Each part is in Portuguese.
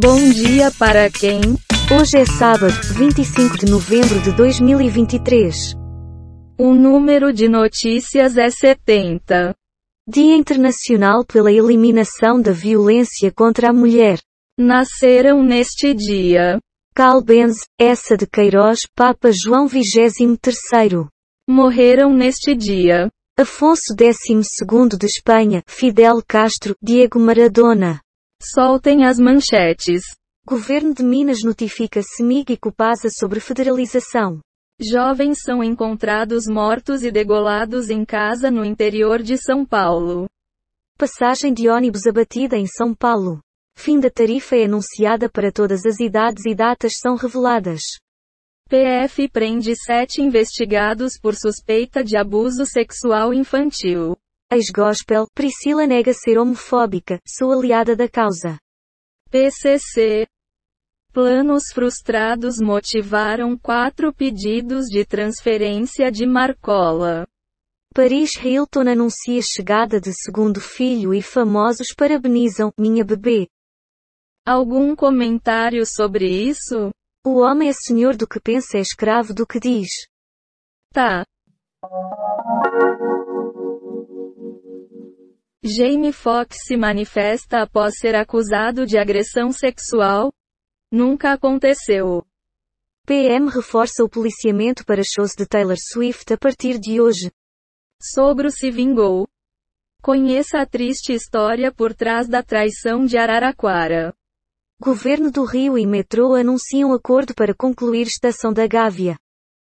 Bom dia para quem? Hoje é sábado, 25 de novembro de 2023. O número de notícias é 70. Dia Internacional pela Eliminação da Violência contra a Mulher. Nasceram neste dia. Carl Benz, Essa de Queiroz, Papa João XXIII. Morreram neste dia. Afonso XII de Espanha, Fidel Castro, Diego Maradona. Soltem as manchetes. Governo de Minas notifica CEMIG e Copasa sobre federalização. Jovens são encontrados mortos e degolados em casa no interior de São Paulo. Passagem de ônibus abatida em São Paulo. Fim da tarifa é anunciada para todas as idades e datas são reveladas. PF prende sete investigados por suspeita de abuso sexual infantil. Ex-gospel, Priscila nega ser homofóbica, sou aliada da causa. PCC. Planos frustrados motivaram quatro pedidos de transferência de Marcola. Paris Hilton anuncia chegada de segundo filho e famosos parabenizam minha bebê. Algum comentário sobre isso? O homem é senhor do que pensa é escravo do que diz. Tá. Jamie Foxx se manifesta após ser acusado de agressão sexual? Nunca aconteceu. PM reforça o policiamento para shows de Taylor Swift a partir de hoje. Sogro se vingou. Conheça a triste história por trás da traição de Araraquara. Governo do Rio e metrô anunciam acordo para concluir estação da Gávea.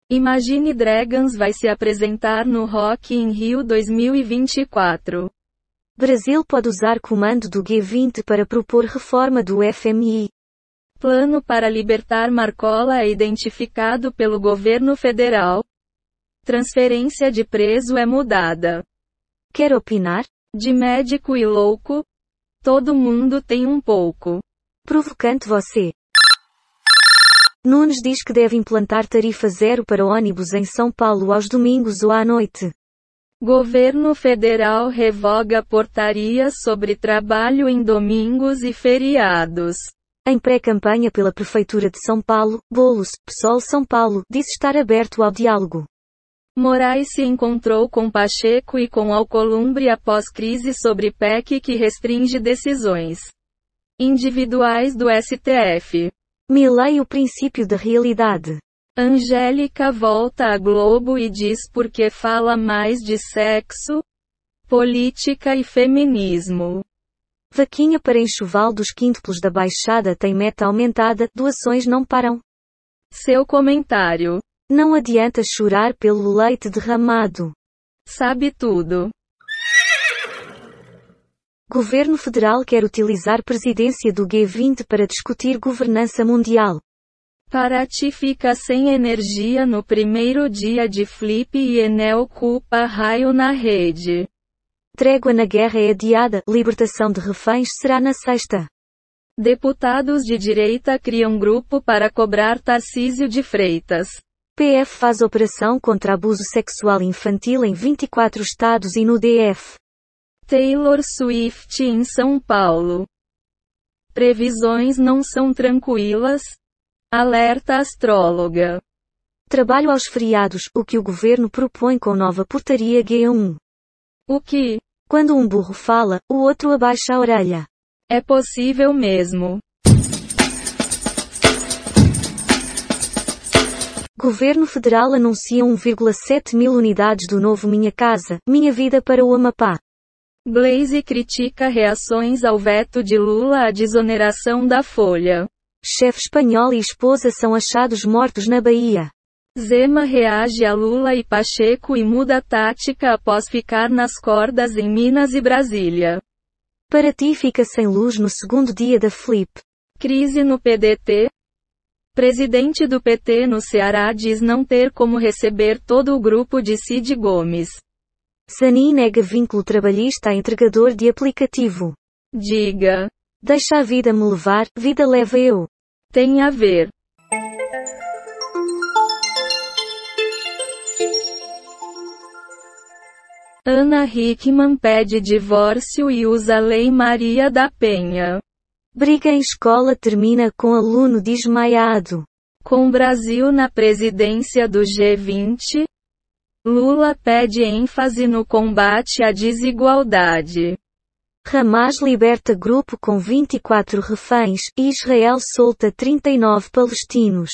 Imagine Dragons vai se apresentar no Rock in Rio 2024. Brasil pode usar comando do G20 para propor reforma do FMI. Plano para libertar Marcola é identificado pelo governo federal. Transferência de preso é mudada. Quer opinar? De médico e louco? Todo mundo tem um pouco. Provocante você. Nunes diz que deve implantar tarifa zero para ônibus em São Paulo aos domingos ou à noite. Governo federal revoga portaria sobre trabalho em domingos e feriados. Em pré-campanha pela Prefeitura de São Paulo, Bolos, PSOL São Paulo, disse estar aberto ao diálogo. Moraes se encontrou com Pacheco e com Alcolumbre após crise sobre PEC que restringe decisões individuais do STF. Milei o princípio da realidade. Angélica volta à Globo e diz porque fala mais de sexo, política e feminismo. Vaquinha para enxoval dos quíntuplos da Baixada tem meta aumentada, doações não param. Seu comentário. Não adianta chorar pelo leite derramado. Sabe tudo. Governo Federal quer utilizar presidência do G20 para discutir governança mundial. Paraty fica sem energia no primeiro dia de Flip e Enel culpa raio na rede. Trégua na guerra é adiada, libertação de reféns será na sexta. Deputados de direita criam grupo para cobrar Tarcísio de Freitas. PF faz operação contra abuso sexual infantil em 24 estados e no DF. Taylor Swift em São Paulo. Previsões não são tranquilas? Alerta astróloga. Trabalho aos feriados, o que o governo propõe com nova portaria G1. O que? Quando um burro fala, o outro abaixa a orelha. É possível mesmo. Governo Federal anuncia 1,7 mil unidades do novo Minha Casa, Minha Vida para o Amapá. Blaze critica reações ao veto de Lula à desoneração da folha. Chefe espanhol e esposa são achados mortos na Bahia. Zema reage a Lula e Pacheco e muda tática após ficar nas cordas em Minas e Brasília. Paraty fica sem luz no segundo dia da Flip. Crise no PDT. Presidente do PT no Ceará diz não ter como receber todo o grupo de Cid Gomes. Sani nega vínculo trabalhista a entregador de aplicativo. Diga. Deixa a vida me levar, vida leva eu. Tem a ver. Ana Hickman pede divórcio e usa a Lei Maria da Penha. Briga em escola termina com aluno desmaiado. Com Brasil na presidência do G20, Lula pede ênfase no combate à desigualdade. Hamas liberta grupo com 24 reféns, e Israel solta 39 palestinos.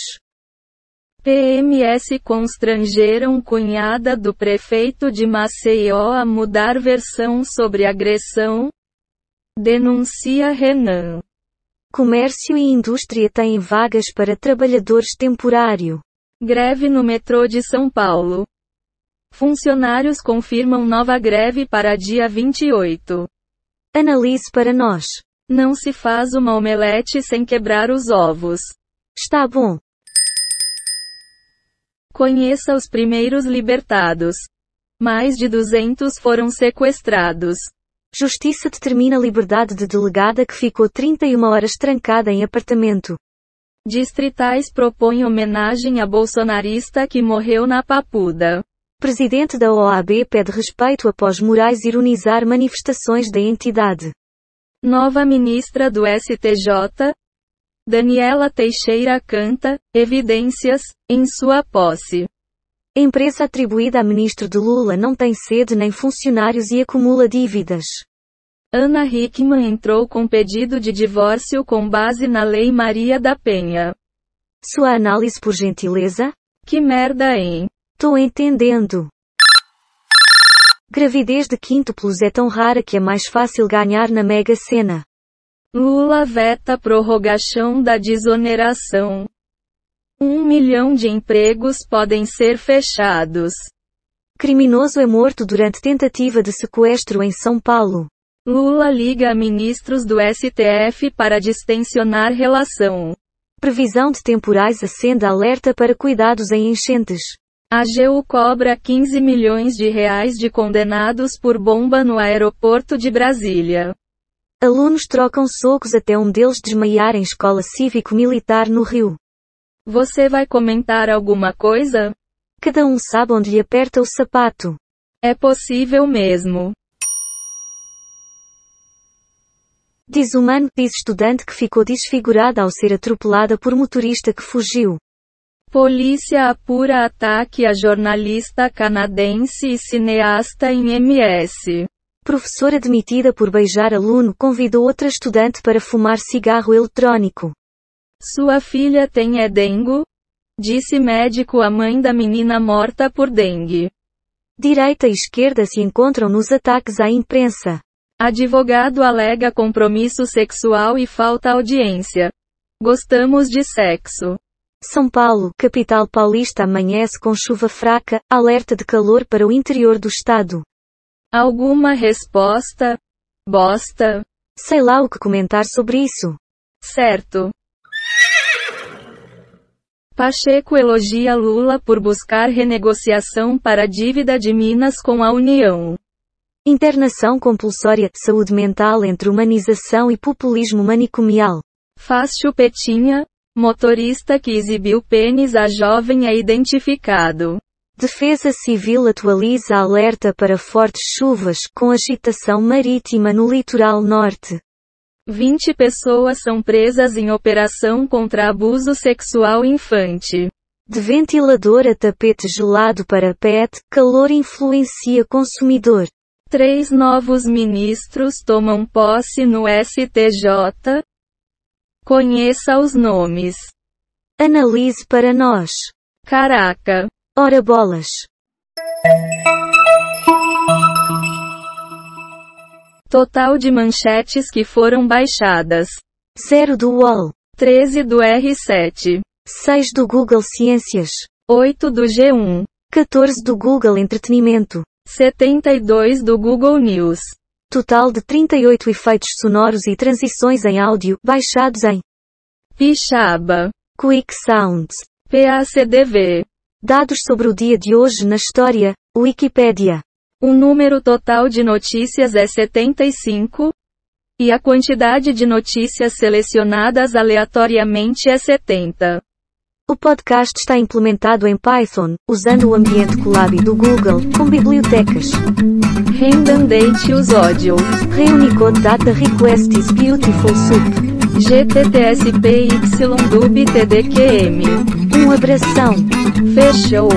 PMS constrangeram cunhada do prefeito de Maceió a mudar versão sobre agressão? Denuncia Renan. Comércio e indústria têm vagas para trabalhadores temporário. Greve no metrô de São Paulo. Funcionários confirmam nova greve para dia 28. Analise para nós. Não se faz uma omelete sem quebrar os ovos. Está bom. Conheça os primeiros libertados. Mais de 200 foram sequestrados. Justiça determina a liberdade de delegada que ficou 31 horas trancada em apartamento. Distritais propõem homenagem a bolsonarista que morreu na Papuda. Presidente da OAB pede respeito após Moraes ironizar manifestações da entidade. Nova ministra do STJ, Daniela Teixeira canta, evidências, em sua posse. Empresa atribuída a ministro de Lula não tem sede nem funcionários e acumula dívidas. Ana Hickman entrou com pedido de divórcio com base na Lei Maria da Penha. Sua análise por gentileza? Que merda, hein? Tô entendendo. Gravidez de quíntuplos é tão rara que é mais fácil ganhar na Mega Sena. Lula veta prorrogação da desoneração. Um milhão de empregos podem ser fechados. Criminoso é morto durante tentativa de sequestro em São Paulo. Lula liga a ministros do STF para distensionar relação. Previsão de temporais acenda alerta para cuidados em enchentes. A AGU cobra 15 milhões de reais de condenados por bomba no aeroporto de Brasília. Alunos trocam socos até um deles desmaiar em escola cívico-militar no Rio. Você vai comentar alguma coisa? Cada um sabe onde lhe aperta o sapato. É possível mesmo. Desumano, diz estudante que ficou desfigurada ao ser atropelada por motorista que fugiu. Polícia apura ataque a jornalista canadense e cineasta em MS. Professora demitida por beijar aluno convidou outra estudante para fumar cigarro eletrônico. Sua filha tem é dengue? Disse médico à mãe da menina morta por dengue. Direita e esquerda se encontram nos ataques à imprensa. Advogado alega compromisso sexual e falta audiência. Gostamos de sexo. São Paulo, capital paulista amanhece com chuva fraca, alerta de calor para o interior do estado. Alguma resposta? Bosta. Sei lá o que comentar sobre isso. Certo. Pacheco elogia Lula por buscar renegociação para a dívida de Minas com a União. Internação compulsória, saúde mental entre humanização e populismo manicomial. Faz chupetinha, motorista que exibiu pênis a jovem é identificado. Defesa Civil atualiza alerta para fortes chuvas com agitação marítima no litoral norte. 20 pessoas são presas em operação contra abuso sexual infante. De ventilador a tapete gelado para PET, calor influencia consumidor. Três novos ministros tomam posse no STJ. Conheça os nomes. Analise para nós. Caraca. Ora bolas. Total de manchetes que foram baixadas. 0 do UOL. 13 do R7. 6 do Google Ciências. 8 do G1. 14 do Google Entretenimento. 72 do Google News. Total de 38 efeitos sonoros e transições em áudio, baixados em Pixaba. Quick Sounds. PACDV. Dados sobre o dia de hoje na história, Wikipédia. O número total de notícias é 75. E a quantidade de notícias selecionadas aleatoriamente é 70. O podcast está implementado em Python, usando o ambiente Colab do Google, com bibliotecas. Rendandate use audio. Reunicode data requests beautiful soup. sup. GTTSPYDUB TDQM. Uma abração. Fechou.